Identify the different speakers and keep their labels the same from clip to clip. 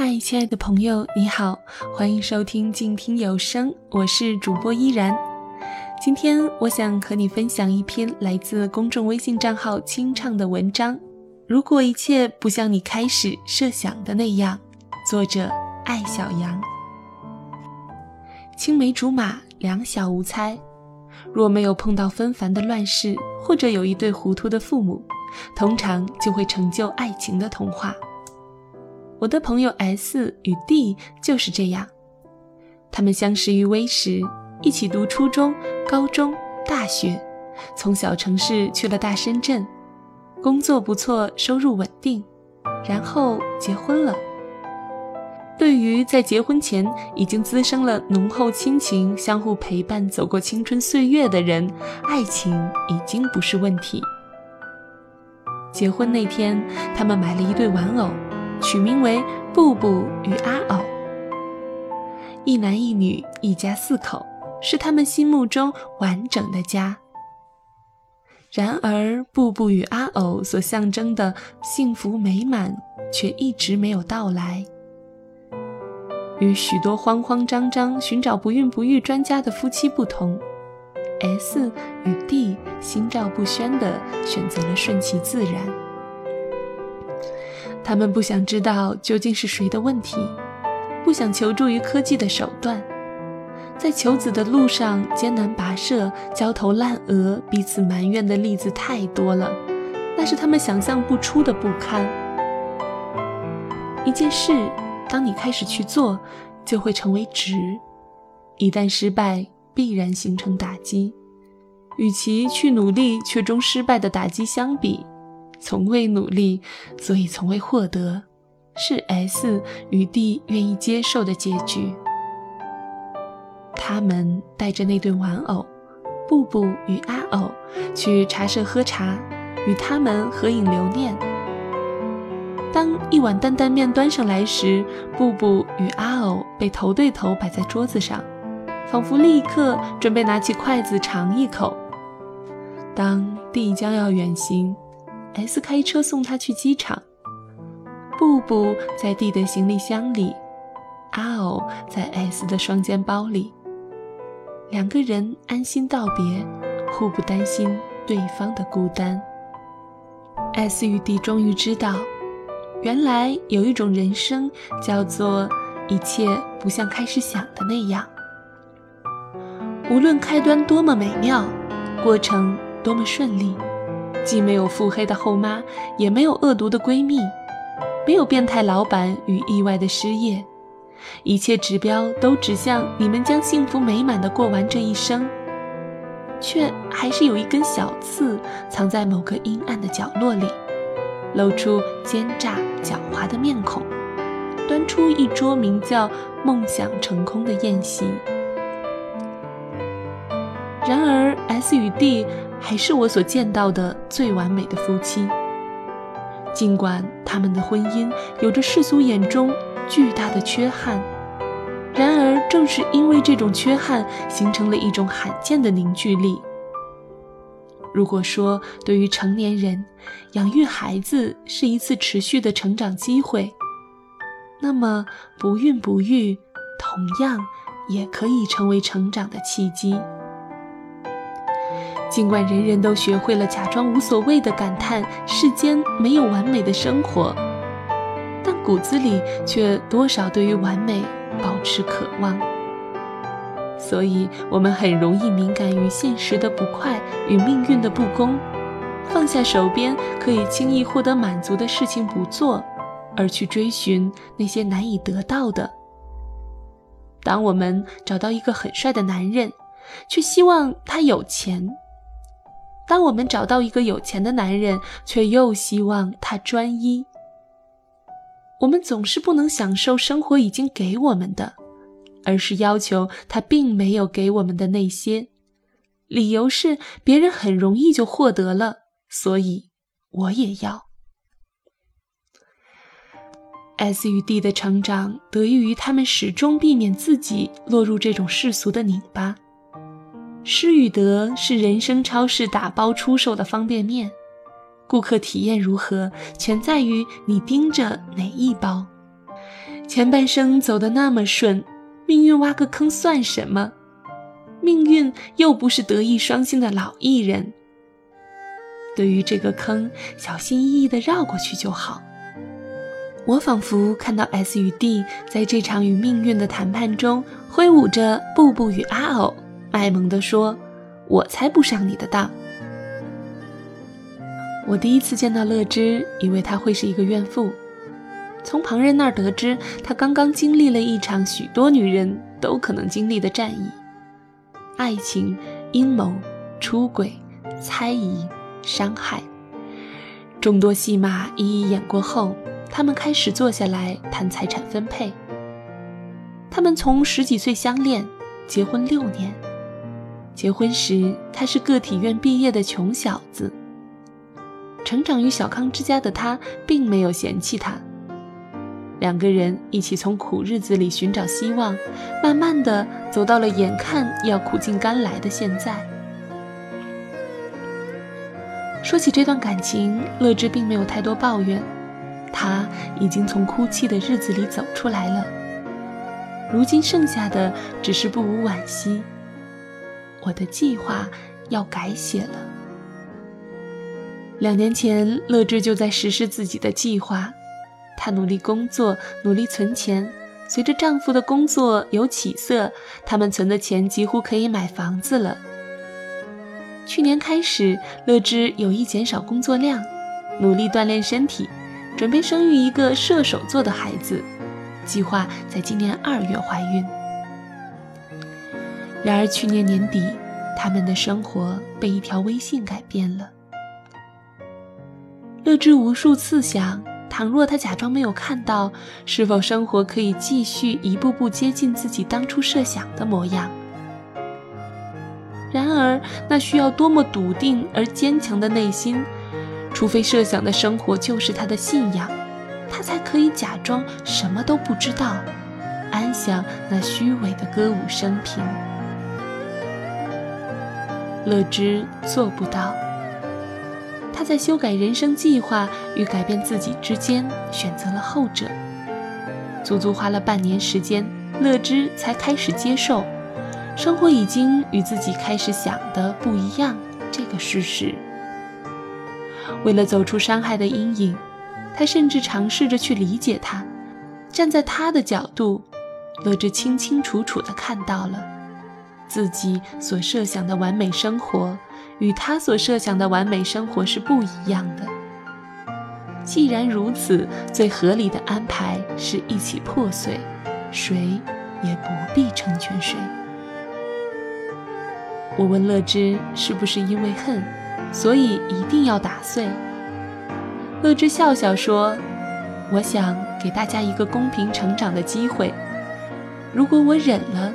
Speaker 1: 嗨，亲爱的朋友，你好，欢迎收听静听有声，我是主播依然。今天我想和你分享一篇来自公众微信账号“清唱”的文章。如果一切不像你开始设想的那样，作者艾小羊。青梅竹马，两小无猜。若没有碰到纷繁的乱世，或者有一对糊涂的父母，通常就会成就爱情的童话。我的朋友 S 与 D 就是这样，他们相识于微时，一起读初中、高中、大学，从小城市去了大深圳，工作不错，收入稳定，然后结婚了。对于在结婚前已经滋生了浓厚亲情、相互陪伴走过青春岁月的人，爱情已经不是问题。结婚那天，他们买了一对玩偶。取名为布布与阿偶，一男一女，一家四口，是他们心目中完整的家。然而，布布与阿偶所象征的幸福美满，却一直没有到来。与许多慌慌张张寻找不孕不育专家的夫妻不同，S 与 D 心照不宣地选择了顺其自然。他们不想知道究竟是谁的问题，不想求助于科技的手段，在求子的路上艰难跋涉、焦头烂额、彼此埋怨的例子太多了，那是他们想象不出的不堪。一件事，当你开始去做，就会成为值；一旦失败，必然形成打击。与其去努力却终失败的打击相比，从未努力，所以从未获得，是 S 与 D 愿意接受的结局。他们带着那对玩偶，布布与阿偶，去茶社喝茶，与他们合影留念。当一碗担担面端上来时，布布与阿偶被头对头摆在桌子上，仿佛立刻准备拿起筷子尝一口。当 D 将要远行。S 开车送他去机场，布布在 D 的行李箱里，阿偶在 S 的双肩包里。两个人安心道别，互不担心对方的孤单。S 与 D 终于知道，原来有一种人生叫做一切不像开始想的那样。无论开端多么美妙，过程多么顺利。既没有腹黑的后妈，也没有恶毒的闺蜜，没有变态老板与意外的失业，一切指标都指向你们将幸福美满的过完这一生，却还是有一根小刺藏在某个阴暗的角落里，露出奸诈狡猾的面孔，端出一桌名叫“梦想成空”的宴席。然而，S 与 D。还是我所见到的最完美的夫妻。尽管他们的婚姻有着世俗眼中巨大的缺憾，然而正是因为这种缺憾，形成了一种罕见的凝聚力。如果说对于成年人，养育孩子是一次持续的成长机会，那么不孕不育同样也可以成为成长的契机。尽管人人都学会了假装无所谓的感叹世间没有完美的生活，但骨子里却多少对于完美保持渴望。所以，我们很容易敏感于现实的不快与命运的不公，放下手边可以轻易获得满足的事情不做，而去追寻那些难以得到的。当我们找到一个很帅的男人，却希望他有钱。当我们找到一个有钱的男人，却又希望他专一。我们总是不能享受生活已经给我们的，而是要求他并没有给我们的那些。理由是别人很容易就获得了，所以我也要。S 与 D 的成长得益于他们始终避免自己落入这种世俗的拧巴。失与得是人生超市打包出售的方便面，顾客体验如何，全在于你盯着哪一包。前半生走得那么顺，命运挖个坑算什么？命运又不是德艺双馨的老艺人。对于这个坑，小心翼翼地绕过去就好。我仿佛看到 S 与 D 在这场与命运的谈判中，挥舞着布布与阿偶，卖萌地说：“我才不上你的当。”我第一次见到乐之，以为他会是一个怨妇。从旁人那儿得知，他刚刚经历了一场许多女人都可能经历的战役：爱情、阴谋、出轨、猜疑、伤害。众多戏码一一演过后，他们开始坐下来谈财产分配。他们从十几岁相恋，结婚六年。结婚时，他是个体院毕业的穷小子。成长于小康之家的他，并没有嫌弃他。两个人一起从苦日子里寻找希望，慢慢的走到了眼看要苦尽甘来的现在。说起这段感情，乐之并没有太多抱怨，他已经从哭泣的日子里走出来了。如今剩下的只是不无惋惜。我的计划要改写了。两年前，乐之就在实施自己的计划。她努力工作，努力存钱。随着丈夫的工作有起色，他们存的钱几乎可以买房子了。去年开始，乐之有意减少工作量，努力锻炼身体，准备生育一个射手座的孩子，计划在今年二月怀孕。然而去年年底，他们的生活被一条微信改变了。乐之无数次想。倘若他假装没有看到，是否生活可以继续一步步接近自己当初设想的模样？然而，那需要多么笃定而坚强的内心！除非设想的生活就是他的信仰，他才可以假装什么都不知道，安享那虚伪的歌舞升平。乐之做不到。他在修改人生计划与改变自己之间选择了后者，足足花了半年时间，乐之才开始接受生活已经与自己开始想的不一样这个事实。为了走出伤害的阴影，他甚至尝试着去理解他，站在他的角度，乐之清清楚楚地看到了自己所设想的完美生活。与他所设想的完美生活是不一样的。既然如此，最合理的安排是一起破碎，谁也不必成全谁。我问乐之是不是因为恨，所以一定要打碎？乐之笑笑说：“我想给大家一个公平成长的机会。如果我忍了，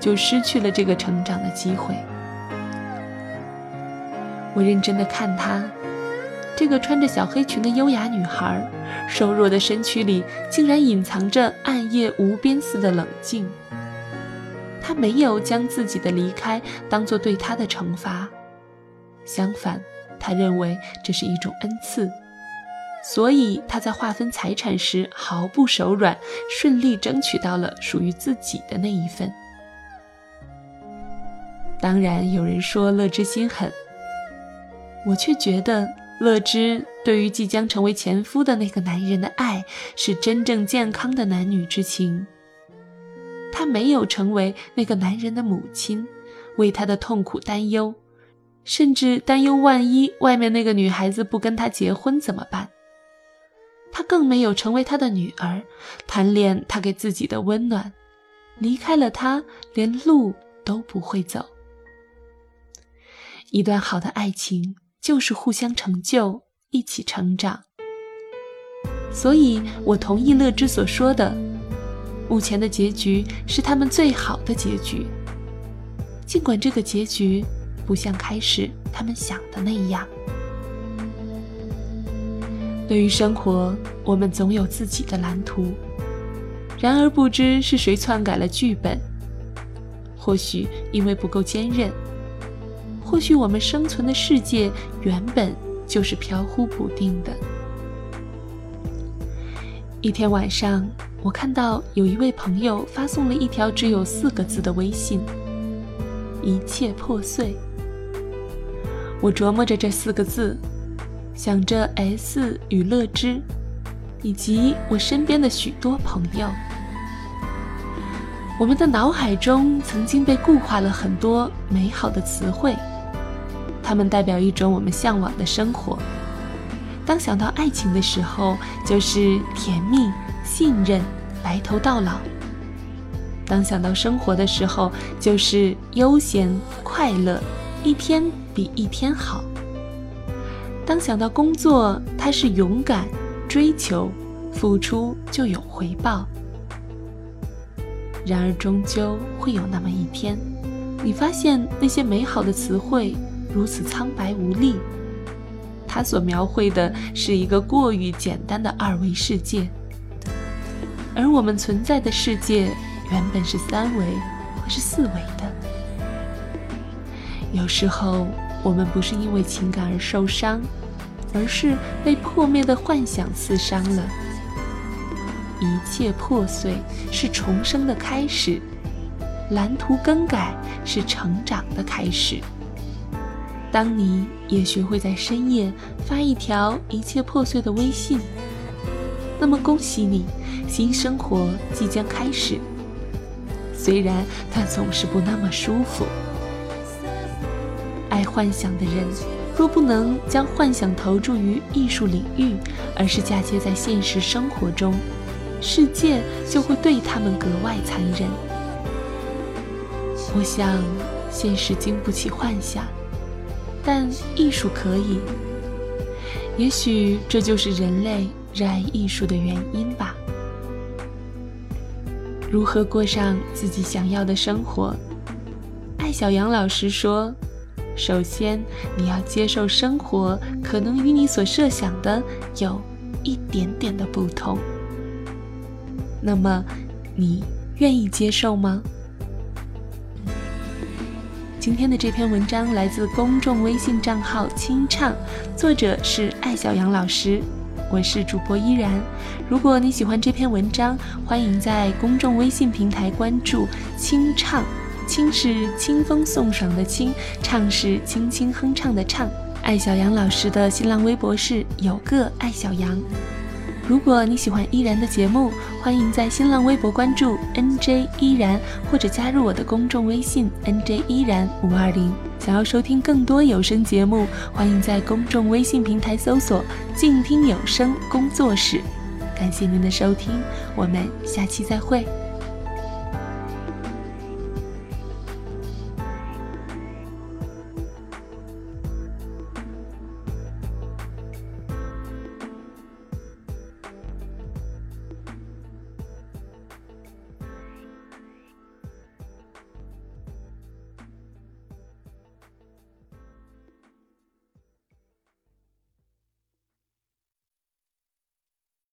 Speaker 1: 就失去了这个成长的机会。”我认真的看她，这个穿着小黑裙的优雅女孩，瘦弱的身躯里竟然隐藏着暗夜无边似的冷静。她没有将自己的离开当做对她的惩罚，相反，她认为这是一种恩赐，所以她在划分财产时毫不手软，顺利争取到了属于自己的那一份。当然，有人说乐之心狠。我却觉得，乐之对于即将成为前夫的那个男人的爱，是真正健康的男女之情。她没有成为那个男人的母亲，为他的痛苦担忧，甚至担忧万一外面那个女孩子不跟他结婚怎么办。她更没有成为他的女儿，贪恋他给自己的温暖，离开了他，连路都不会走。一段好的爱情。就是互相成就，一起成长。所以我同意乐之所说的，目前的结局是他们最好的结局。尽管这个结局不像开始他们想的那样。对于生活，我们总有自己的蓝图，然而不知是谁篡改了剧本。或许因为不够坚韧。或许我们生存的世界原本就是飘忽不定的。一天晚上，我看到有一位朋友发送了一条只有四个字的微信：“一切破碎。”我琢磨着这四个字，想着 S 与乐之，以及我身边的许多朋友。我们的脑海中曾经被固化了很多美好的词汇，它们代表一种我们向往的生活。当想到爱情的时候，就是甜蜜、信任、白头到老；当想到生活的时候，就是悠闲、快乐，一天比一天好；当想到工作，它是勇敢、追求、付出就有回报。然而，终究会有那么一天，你发现那些美好的词汇如此苍白无力。它所描绘的是一个过于简单的二维世界，而我们存在的世界原本是三维或是四维的。有时候，我们不是因为情感而受伤，而是被破灭的幻想刺伤了。一切破碎是重生的开始，蓝图更改是成长的开始。当你也学会在深夜发一条一切破碎的微信，那么恭喜你，新生活即将开始。虽然它总是不那么舒服。爱幻想的人，若不能将幻想投注于艺术领域，而是嫁接在现实生活中，世界就会对他们格外残忍。我想，现实经不起幻想。但艺术可以，也许这就是人类热爱艺术的原因吧。如何过上自己想要的生活？艾小杨老师说：“首先，你要接受生活可能与你所设想的有一点点的不同。那么，你愿意接受吗？”今天的这篇文章来自公众微信账号“清唱”，作者是艾小杨老师，我是主播依然。如果你喜欢这篇文章，欢迎在公众微信平台关注“清唱”，“清”是清风送爽的“清”，“唱”是轻轻哼唱的“唱”。艾小杨老师的新浪微博是有个艾小杨。如果你喜欢依然的节目，欢迎在新浪微博关注 NJ 依然，或者加入我的公众微信 NJ 依然五二零。想要收听更多有声节目，欢迎在公众微信平台搜索“静听有声工作室”。感谢您的收听，我们下期再会。